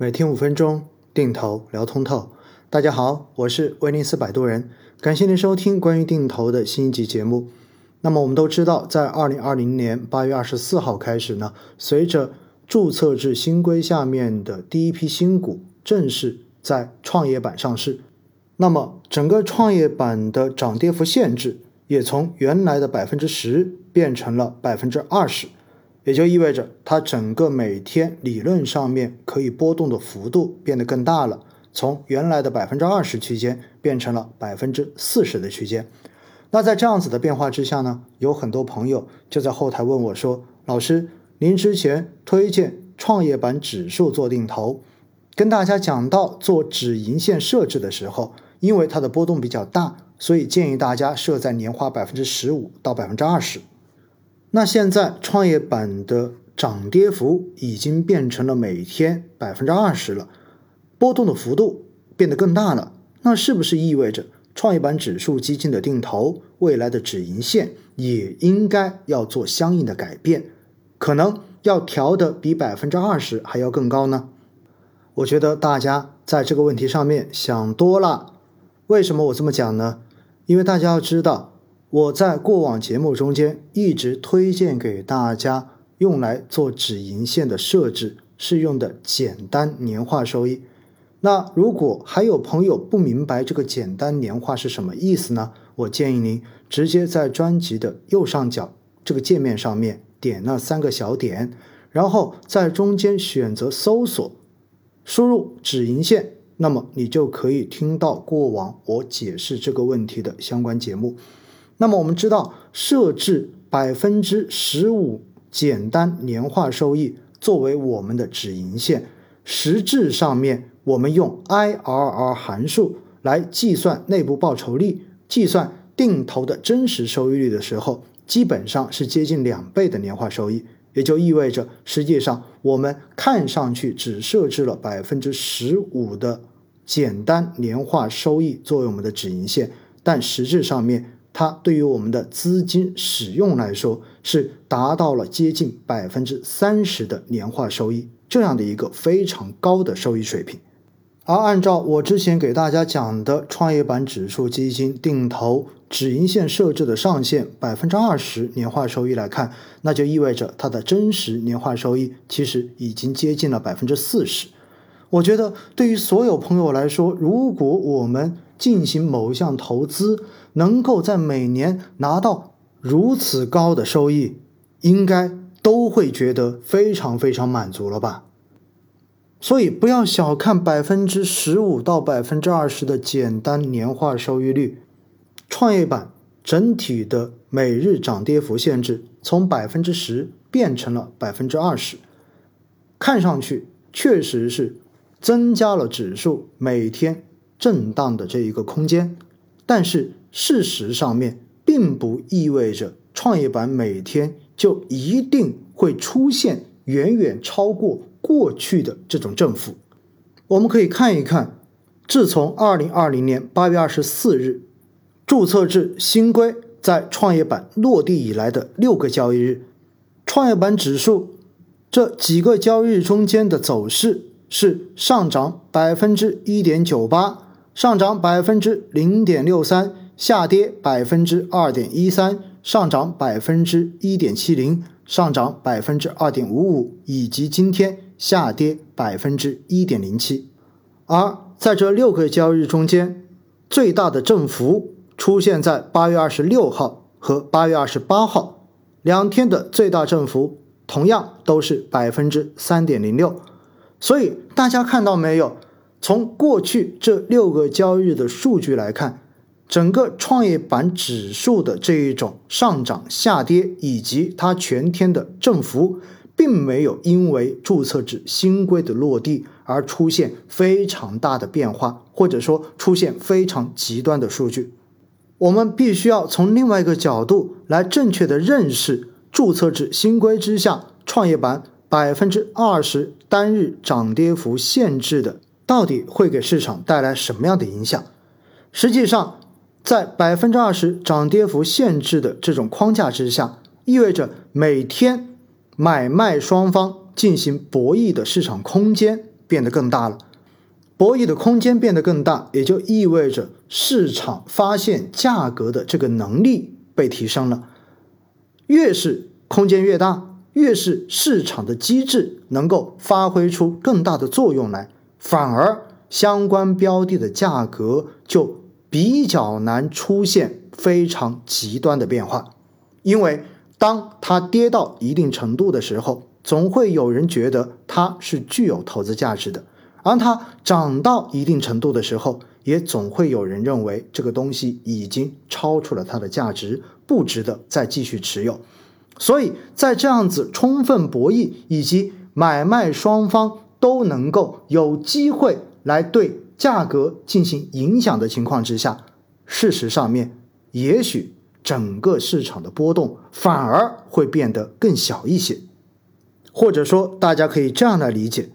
每天五分钟，定投聊通透。大家好，我是威尼斯摆渡人，感谢您收听关于定投的新一集节目。那么我们都知道，在二零二零年八月二十四号开始呢，随着注册制新规下面的第一批新股正式在创业板上市，那么整个创业板的涨跌幅限制也从原来的百分之十变成了百分之二十。也就意味着它整个每天理论上面可以波动的幅度变得更大了，从原来的百分之二十区间变成了百分之四十的区间。那在这样子的变化之下呢，有很多朋友就在后台问我说：“老师，您之前推荐创业板指数做定投，跟大家讲到做止盈线设置的时候，因为它的波动比较大，所以建议大家设在年化百分之十五到百分之二十。”那现在创业板的涨跌幅已经变成了每天百分之二十了，波动的幅度变得更大了。那是不是意味着创业板指数基金的定投未来的止盈线也应该要做相应的改变，可能要调的比百分之二十还要更高呢？我觉得大家在这个问题上面想多了。为什么我这么讲呢？因为大家要知道。我在过往节目中间一直推荐给大家用来做止盈线的设置是用的简单年化收益。那如果还有朋友不明白这个简单年化是什么意思呢？我建议您直接在专辑的右上角这个界面上面点那三个小点，然后在中间选择搜索，输入止盈线，那么你就可以听到过往我解释这个问题的相关节目。那么我们知道，设置百分之十五简单年化收益作为我们的止盈线，实质上面我们用 IRR 函数来计算内部报酬率、计算定投的真实收益率的时候，基本上是接近两倍的年化收益，也就意味着，实际上我们看上去只设置了百分之十五的简单年化收益作为我们的止盈线，但实质上面。它对于我们的资金使用来说，是达到了接近百分之三十的年化收益，这样的一个非常高的收益水平。而按照我之前给大家讲的创业板指数基金定投止盈线设置的上限百分之二十年化收益来看，那就意味着它的真实年化收益其实已经接近了百分之四十。我觉得对于所有朋友来说，如果我们进行某一项投资，能够在每年拿到如此高的收益，应该都会觉得非常非常满足了吧？所以不要小看百分之十五到百分之二十的简单年化收益率，创业板整体的每日涨跌幅限制从百分之十变成了百分之二十，看上去确实是增加了指数每天。震荡的这一个空间，但是事实上面并不意味着创业板每天就一定会出现远远超过过去的这种振幅。我们可以看一看，自从二零二零年八月二十四日注册制新规在创业板落地以来的六个交易日，创业板指数这几个交易日中间的走势是上涨百分之一点九八。上涨百分之零点六三，下跌百分之二点一三，上涨百分之一点七零，上涨百分之二点五五，以及今天下跌百分之一点零七。而在这六个交易日中间，最大的振幅出现在八月二十六号和八月二十八号两天的最大振幅，同样都是百分之三点零六。所以大家看到没有？从过去这六个交易日的数据来看，整个创业板指数的这一种上涨、下跌以及它全天的振幅，并没有因为注册制新规的落地而出现非常大的变化，或者说出现非常极端的数据。我们必须要从另外一个角度来正确的认识注册制新规之下创业板百分之二十单日涨跌幅限制的。到底会给市场带来什么样的影响？实际上，在百分之二十涨跌幅限制的这种框架之下，意味着每天买卖双方进行博弈的市场空间变得更大了。博弈的空间变得更大，也就意味着市场发现价格的这个能力被提升了。越是空间越大，越是市场的机制能够发挥出更大的作用来，反而相关标的的价格就比较难出现非常极端的变化。因为当它跌到一定程度的时候，总会有人觉得它是具有投资价值的。而它涨到一定程度的时候，也总会有人认为这个东西已经超出了它的价值，不值得再继续持有。所以在这样子充分博弈以及买卖双方都能够有机会来对价格进行影响的情况之下，事实上面也许整个市场的波动反而会变得更小一些，或者说大家可以这样来理解。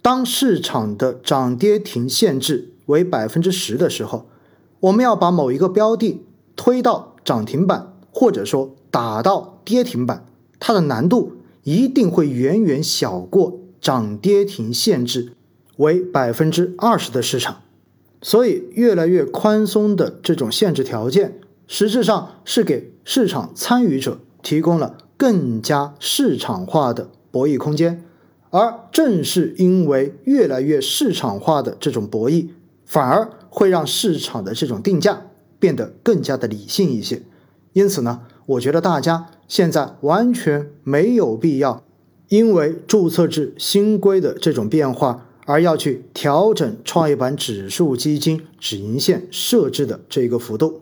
当市场的涨跌停限制为百分之十的时候，我们要把某一个标的推到涨停板，或者说打到跌停板，它的难度一定会远远小过涨跌停限制为百分之二十的市场。所以，越来越宽松的这种限制条件，实质上是给市场参与者提供了更加市场化的博弈空间。而正是因为越来越市场化的这种博弈，反而会让市场的这种定价变得更加的理性一些。因此呢，我觉得大家现在完全没有必要因为注册制新规的这种变化而要去调整创业板指数基金止盈线设置的这个幅度。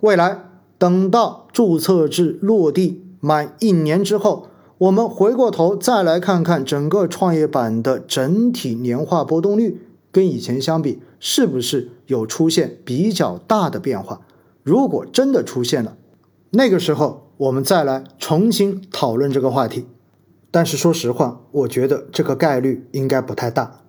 未来等到注册制落地满一年之后。我们回过头再来看看整个创业板的整体年化波动率，跟以前相比，是不是有出现比较大的变化？如果真的出现了，那个时候我们再来重新讨论这个话题。但是说实话，我觉得这个概率应该不太大。